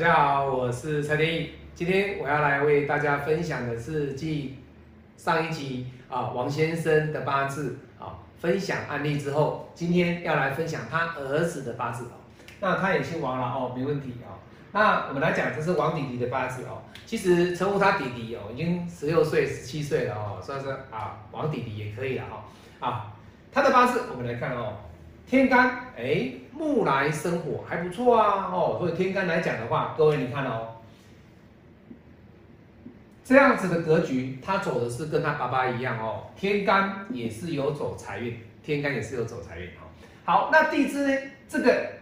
大家好，我是蔡天意。今天我要来为大家分享的是继上一集啊王先生的八字啊分享案例之后，今天要来分享他儿子的八字哦。那他也姓王了哦，没问题哦。那我们来讲，这是王弟弟的八字哦。其实称呼他弟弟哦，已经十六岁、十七岁了哦，算是啊王弟弟也可以了哈啊。他的八字我们来看哦。天干哎，木来生火还不错啊哦，所以天干来讲的话，各位你看哦，这样子的格局，他走的是跟他爸爸一样哦，天干也是有走财运，天干也是有走财运哦。好，那地支呢？这个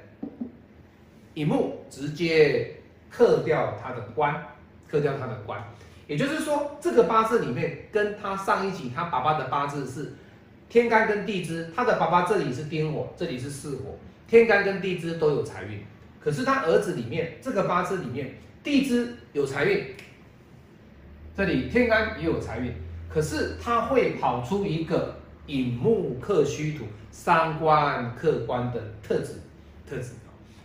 乙木直接克掉他的官，克掉他的官，也就是说，这个八字里面跟他上一集他爸爸的八字是。天干跟地支，他的爸爸这里是丁火，这里是巳火，天干跟地支都有财运。可是他儿子里面这个八字里面，地支有财运，这里天干也有财运，可是他会跑出一个寅木克戌土，三官克官的特质，特质。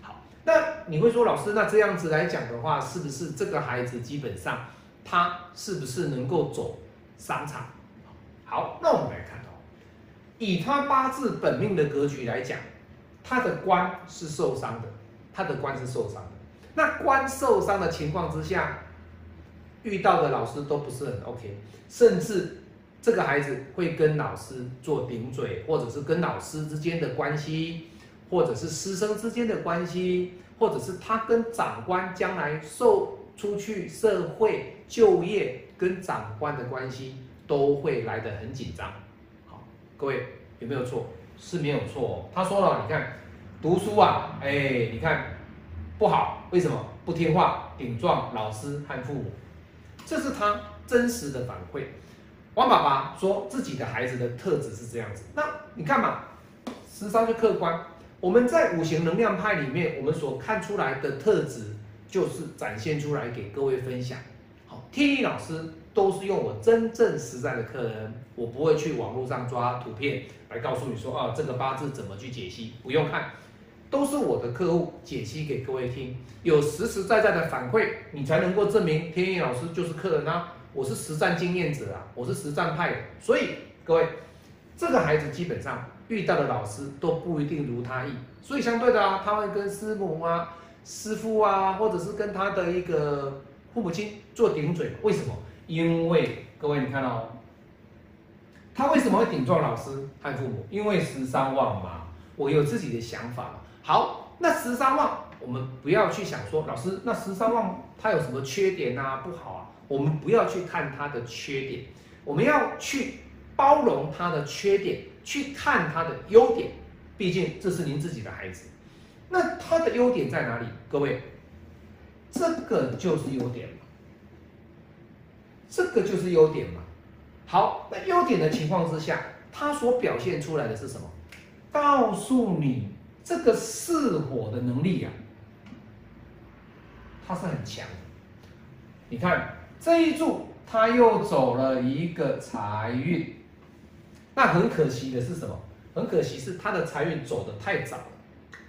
好，那你会说老师，那这样子来讲的话，是不是这个孩子基本上他是不是能够走商场？好，那我们来看。以他八字本命的格局来讲，他的官是受伤的，他的官是受伤的。那官受伤的情况之下，遇到的老师都不是很 OK，甚至这个孩子会跟老师做顶嘴，或者是跟老师之间的关系，或者是师生之间的关系，或者是他跟长官将来受出去社会就业跟长官的关系，都会来得很紧张。各位有没有错？是没有错。他说了，你看读书啊，哎，你看不好，为什么不听话，顶撞老师和父母？这是他真实的反馈。王爸爸说自己的孩子的特质是这样子。那你看嘛，十三就客观。我们在五行能量派里面，我们所看出来的特质，就是展现出来给各位分享。好，天意老师。都是用我真正实在的客人，我不会去网络上抓图片来告诉你说啊，这个八字怎么去解析，不用看，都是我的客户解析给各位听，有实实在在的反馈，你才能够证明天意老师就是客人啊，我是实战经验者啊，我是实战派的，所以各位，这个孩子基本上遇到的老师都不一定如他意，所以相对的啊，他会跟师母啊、师傅啊，或者是跟他的一个父母亲做顶嘴，为什么？因为各位，你看哦，他为什么会顶撞老师和父母？因为十三万嘛，我有自己的想法。好，那十三万，我们不要去想说，老师，那十三万他有什么缺点啊？不好啊，我们不要去看他的缺点，我们要去包容他的缺点，去看他的优点。毕竟这是您自己的孩子，那他的优点在哪里？各位，这个就是优点。这个就是优点嘛。好，那优点的情况之下，它所表现出来的是什么？告诉你这个巳火的能力呀，它是很强的。你看这一柱，它又走了一个财运。那很可惜的是什么？很可惜是它的财运走的太早了。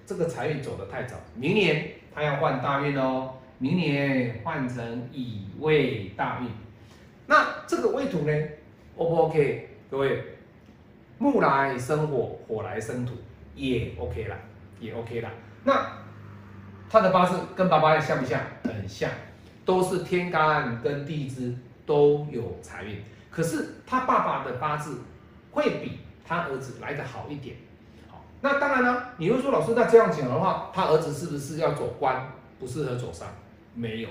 这个财运走的太早，明年它要换大运哦。明年换成乙未大运。那这个位土呢，O 不 OK？各位，木来生火，火来生土，也 OK 了，也 OK 了。那他的八字跟爸爸像不像？很像，都是天干跟地支都有财运。可是他爸爸的八字会比他儿子来的好一点。好，那当然呢，你会说老师，那这样讲的话，他儿子是不是要走官，不适合走商？没有。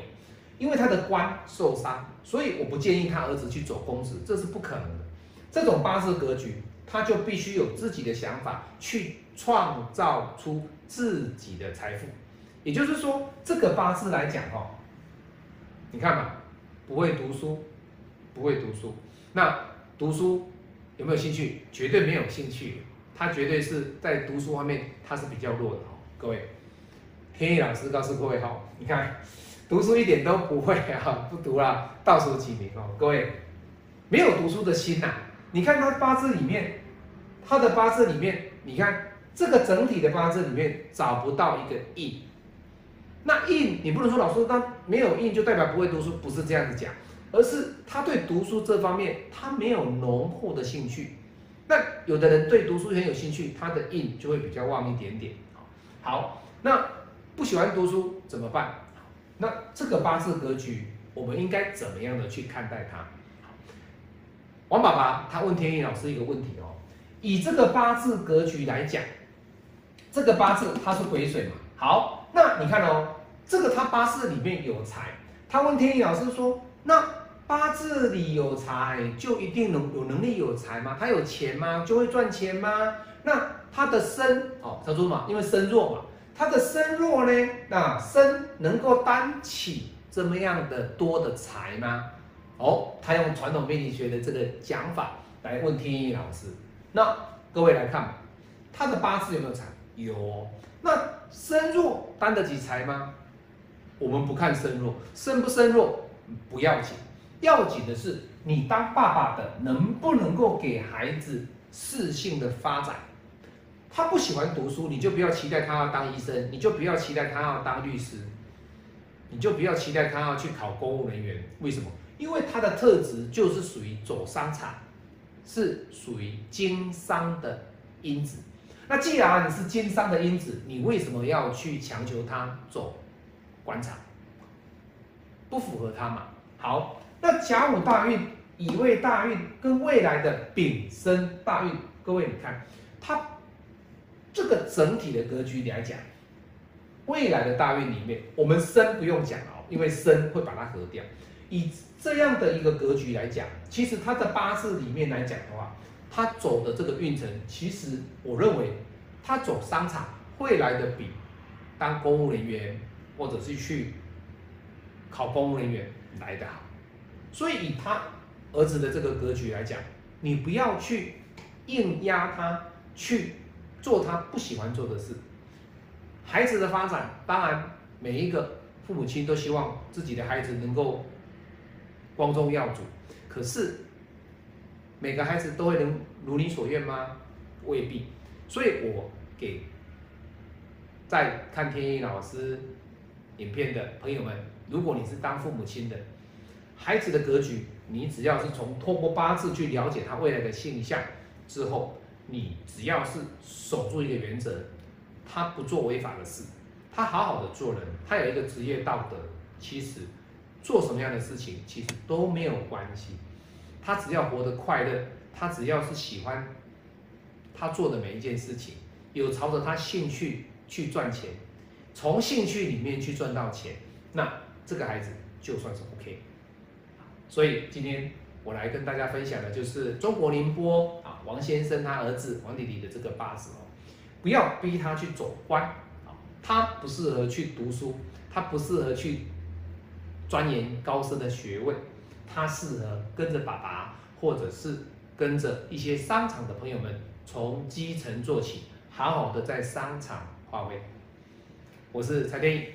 因为他的官受伤，所以我不建议他儿子去走公职，这是不可能的。这种八字格局，他就必须有自己的想法，去创造出自己的财富。也就是说，这个八字来讲，哦，你看嘛，不会读书，不会读书，那读书有没有兴趣？绝对没有兴趣，他绝对是在读书方面他是比较弱的哈。各位，天意老师告诉各位哈，你看。读书一点都不会啊，不读了，倒数几名哦。各位，没有读书的心呐。你看他八字里面，他的八字里面，你看这个整体的八字里面找不到一个印，那印你不能说老师他没有印就代表不会读书，不是这样子讲，而是他对读书这方面他没有浓厚的兴趣。那有的人对读书很有兴趣，他的印就会比较旺一点点。好，那不喜欢读书怎么办？那这个八字格局，我们应该怎么样的去看待它？王爸爸他问天意老师一个问题哦，以这个八字格局来讲，这个八字它是癸水嘛？好，那你看哦，这个他八字里面有财，他问天意老师说，那八字里有财就一定能有能力有财吗？他有钱吗？就会赚钱吗？那他的身哦，他说嘛，因为身弱嘛，他的身弱呢，那身能够担起这么样的多的财吗？哦，他用传统命理学的这个讲法来问天意老师。那各位来看，他的八字有没有财？有。那身弱担得起财吗？我们不看身弱，身不身弱不要紧，要紧的是你当爸爸的能不能够给孩子适性的发展。他不喜欢读书，你就不要期待他要当医生，你就不要期待他要当律师，你就不要期待他要去考公务人员。为什么？因为他的特质就是属于走商场，是属于经商的因子。那既然你是经商的因子，你为什么要去强求他走官场？不符合他嘛？好，那甲午大运、乙未大运跟未来的丙申大运，各位你看，他这个整体的格局来讲，未来的大运里面，我们生不用讲哦，因为生会把它合掉。以这样的一个格局来讲，其实他的八字里面来讲的话，他走的这个运程，其实我认为他走商场会来的比当公务人员或者是去考公务人员来的好。所以以他儿子的这个格局来讲，你不要去硬压他去做他不喜欢做的事。孩子的发展，当然每一个父母亲都希望自己的孩子能够。光宗耀祖，可是每个孩子都会能如你所愿吗？未必。所以我给在看天意老师影片的朋友们，如果你是当父母亲的，孩子的格局，你只要是从透过八字去了解他未来的现象之后，你只要是守住一个原则，他不做违法的事，他好好的做人，他有一个职业道德，其实。做什么样的事情其实都没有关系，他只要活得快乐，他只要是喜欢他做的每一件事情，有朝着他兴趣去赚钱，从兴趣里面去赚到钱，那这个孩子就算是 OK。所以今天我来跟大家分享的就是中国宁波啊王先生他儿子王弟弟的这个八字哦，不要逼他去走官啊，他不适合去读书，他不适合去。钻研高深的学问，他适合跟着爸爸，或者是跟着一些商场的朋友们，从基层做起，好好的在商场发挥。我是蔡天意，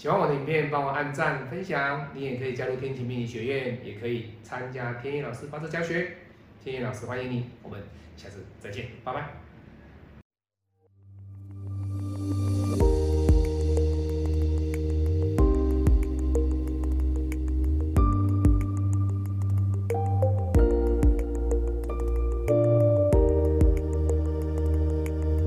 喜欢我的影片，帮我按赞分享。你也可以加入天启命理学院，也可以参加天意老师八字教学。天意老师欢迎你，我们下次再见，拜拜。